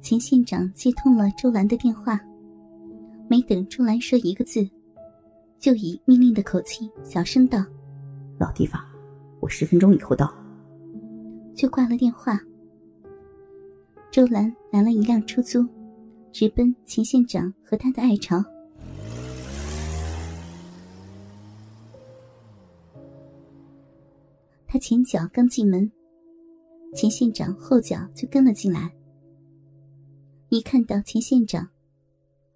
钱县长接通了周兰的电话，没等周兰说一个字，就以命令的口气小声道：“老地方，我十分钟以后到。”就挂了电话。周兰拦了一辆出租，直奔秦县长和他的爱巢。他前脚刚进门，秦县长后脚就跟了进来。一看到钱县长，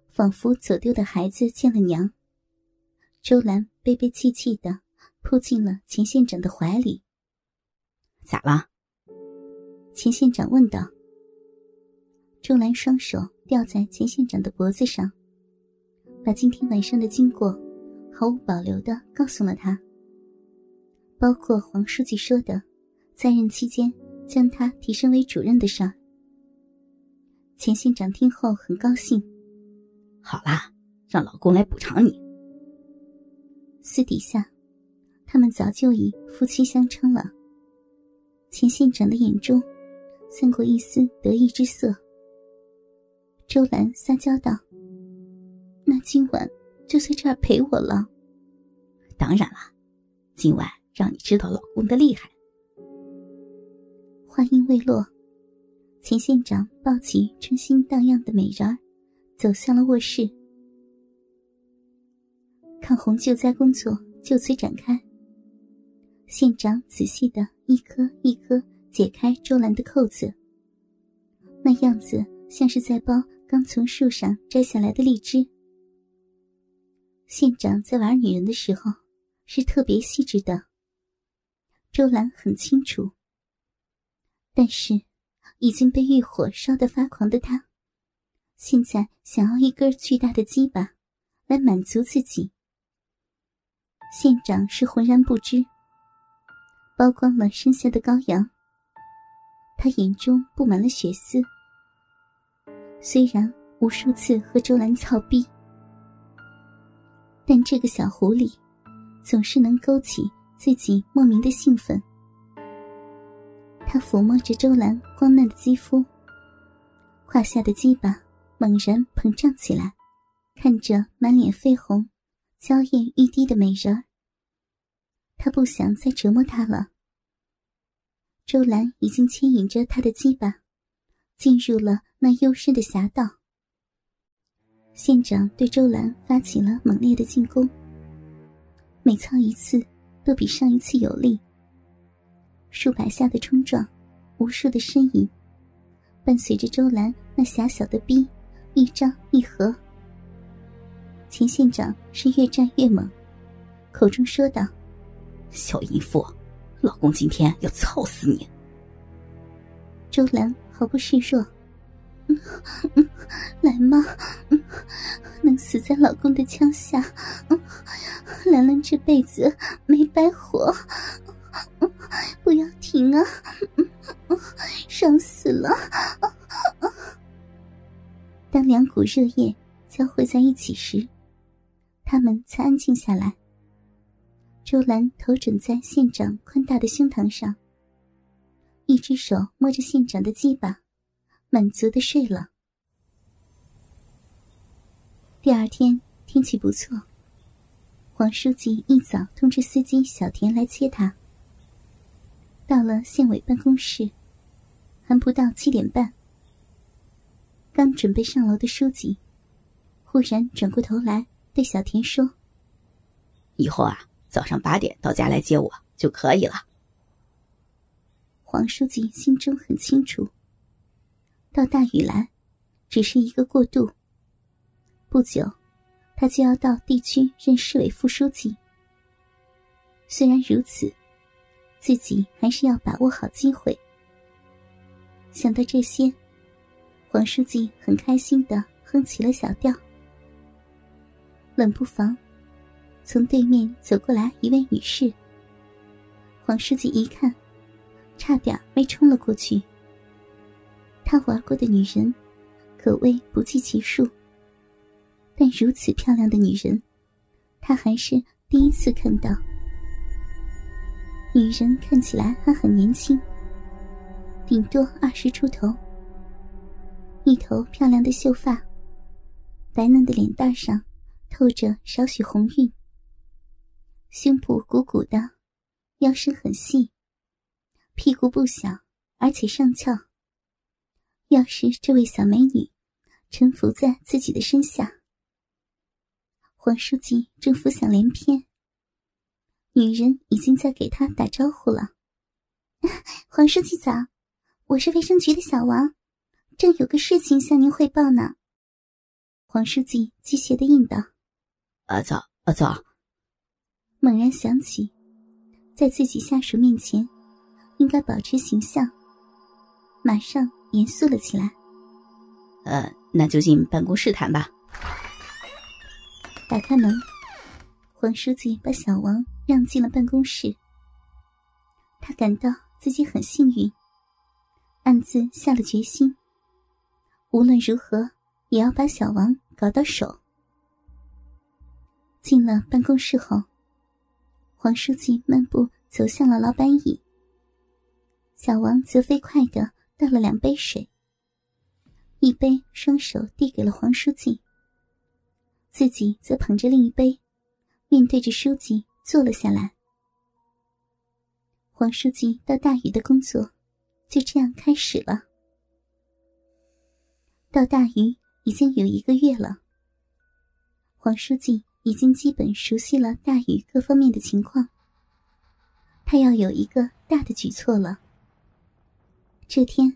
仿佛走丢的孩子见了娘，周兰悲悲戚戚的扑进了钱县长的怀里。咋了？钱县长问道。周兰双手吊在钱县长的脖子上，把今天晚上的经过毫无保留的告诉了他。包括黄书记说的，在任期间将他提升为主任的事儿。钱县长听后很高兴，好啦，让老公来补偿你。私底下，他们早就已夫妻相称了。钱县长的眼中散过一丝得意之色。周兰撒娇道：“那今晚就在这儿陪我了。”当然了，今晚。让你知道老公的厉害。话音未落，前县长抱起春心荡漾的美人儿，走向了卧室。抗洪救灾工作就此展开。县长仔细的一颗一颗解开周兰的扣子，那样子像是在剥刚从树上摘下来的荔枝。县长在玩女人的时候，是特别细致的。周兰很清楚，但是已经被欲火烧得发狂的他，现在想要一根巨大的鸡巴来满足自己。县长是浑然不知，剥光了身下的羔羊，他眼中布满了血丝。虽然无数次和周兰操逼，但这个小狐狸总是能勾起。自己莫名的兴奋，他抚摸着周兰光嫩的肌肤，胯下的鸡巴猛然膨胀起来，看着满脸绯红、娇艳欲滴的美人，他不想再折磨她了。周兰已经牵引着他的鸡巴，进入了那幽深的侠道。县长对周兰发起了猛烈的进攻，每操一次。都比上一次有力。数百下的冲撞，无数的呻吟，伴随着周兰那狭小的逼一张一合。秦县长是越战越猛，口中说道：“小淫妇，老公今天要操死你。”周兰毫不示弱：“来嘛，能死在老公的枪下。”兰兰这辈子没白活，不要停啊！爽死了！当两股热液交汇在一起时，他们才安静下来。周兰头枕在县长宽大的胸膛上，一只手摸着县长的鸡巴，满足的睡了。第二天天气不错。黄书记一早通知司机小田来接他。到了县委办公室，还不到七点半。刚准备上楼的书记，忽然转过头来对小田说：“以后啊，早上八点到家来接我就可以了。”黄书记心中很清楚，到大禹来，只是一个过渡。不久。他就要到地区任市委副书记。虽然如此，自己还是要把握好机会。想到这些，黄书记很开心的哼起了小调。冷不防，从对面走过来一位女士。黄书记一看，差点没冲了过去。他玩过的女人，可谓不计其数。但如此漂亮的女人，他还是第一次看到。女人看起来还很年轻，顶多二十出头。一头漂亮的秀发，白嫩的脸蛋上透着少许红晕，胸部鼓鼓的，腰身很细，屁股不小，而且上翘。要是这位小美女臣服在自己的身下，黄书记正浮想联翩。女人已经在给他打招呼了。黄书记早，我是卫生局的小王，正有个事情向您汇报呢。黄书记机械的应道：“阿，早阿早。”猛然想起，在自己下属面前，应该保持形象，马上严肃了起来。呃，那就进办公室谈吧。打开门，黄书记把小王。让进了办公室，他感到自己很幸运，暗自下了决心，无论如何也要把小王搞到手。进了办公室后，黄书记漫步走向了老板椅，小王则飞快的倒了两杯水，一杯双手递给了黄书记，自己则捧着另一杯，面对着书记。坐了下来。黄书记到大禹的工作就这样开始了。到大禹已经有一个月了，黄书记已经基本熟悉了大禹各方面的情况。他要有一个大的举措了。这天，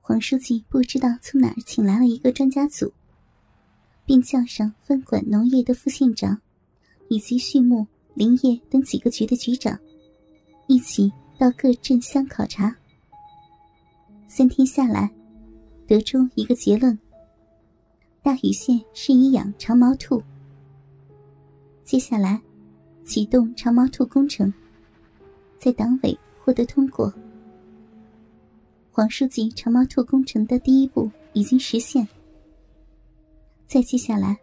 黄书记不知道从哪儿请来了一个专家组，并叫上分管农业的副县长以及畜牧。林业等几个局的局长一起到各镇乡考察。三天下来，得出一个结论：大禹县适宜养长毛兔。接下来，启动长毛兔工程，在党委获得通过。黄书记长毛兔工程的第一步已经实现。再接下来，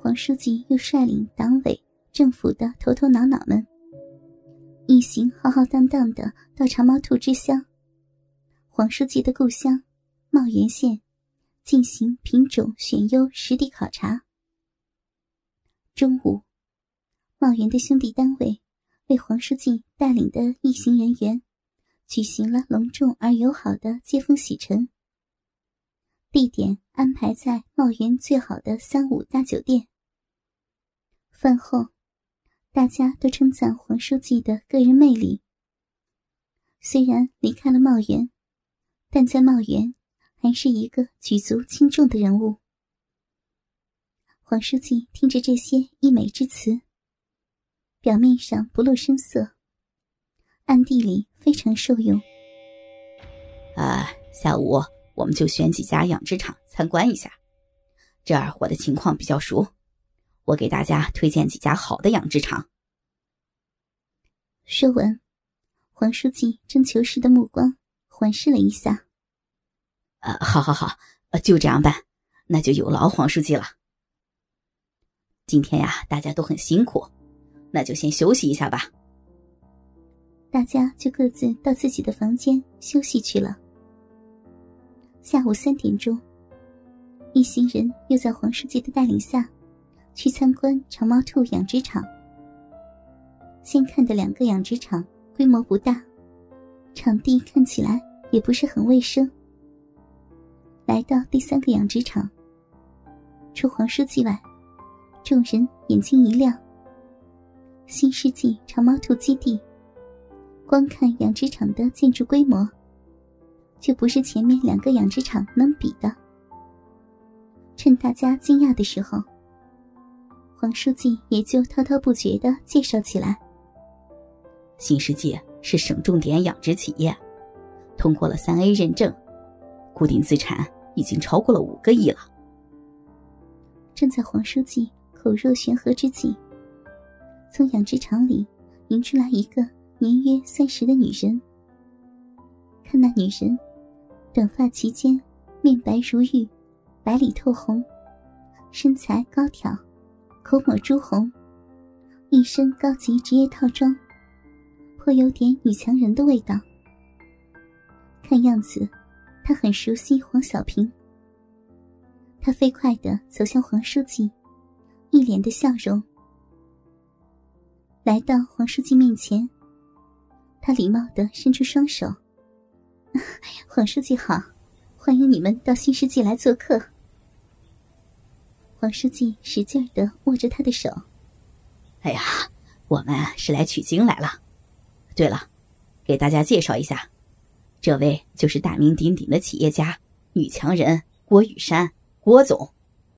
黄书记又率领党委。政府的头头脑脑们一行浩浩荡荡的到长毛兔之乡——黄书记的故乡茂源县，进行品种选优实地考察。中午，茂源的兄弟单位为黄书记带领的一行人员举行了隆重而友好的接风洗尘，地点安排在茂源最好的三五大酒店。饭后。大家都称赞黄书记的个人魅力。虽然离开了茂源，但在茂源还是一个举足轻重的人物。黄书记听着这些溢美之词，表面上不露声色，暗地里非常受用。啊，下午我们就选几家养殖场参观一下，这儿我的情况比较熟。我给大家推荐几家好的养殖场。说完，黄书记正求实的目光环视了一下。呃，好好好，就这样办，那就有劳黄书记了。今天呀，大家都很辛苦，那就先休息一下吧。大家就各自到自己的房间休息去了。下午三点钟，一行人又在黄书记的带领下。去参观长毛兔养殖场。先看的两个养殖场规模不大，场地看起来也不是很卫生。来到第三个养殖场，除黄书记外，众人眼睛一亮。新世纪长毛兔基地，光看养殖场的建筑规模，就不是前面两个养殖场能比的。趁大家惊讶的时候。黄书记也就滔滔不绝的介绍起来。新世界是省重点养殖企业，通过了三 A 认证，固定资产已经超过了五个亿了。正在黄书记口若悬河之际，从养殖场里迎出来一个年约三十的女人。看那女人，短发齐肩，面白如玉，白里透红，身材高挑。口抹朱红，一身高级职业套装，颇有点女强人的味道。看样子，她很熟悉黄小平，他飞快的走向黄书记，一脸的笑容。来到黄书记面前，他礼貌的伸出双手：“ 黄书记好，欢迎你们到新世纪来做客。”王书记使劲的握着他的手：“哎呀，我们是来取经来了。对了，给大家介绍一下，这位就是大名鼎鼎的企业家、女强人郭雨山。”郭总，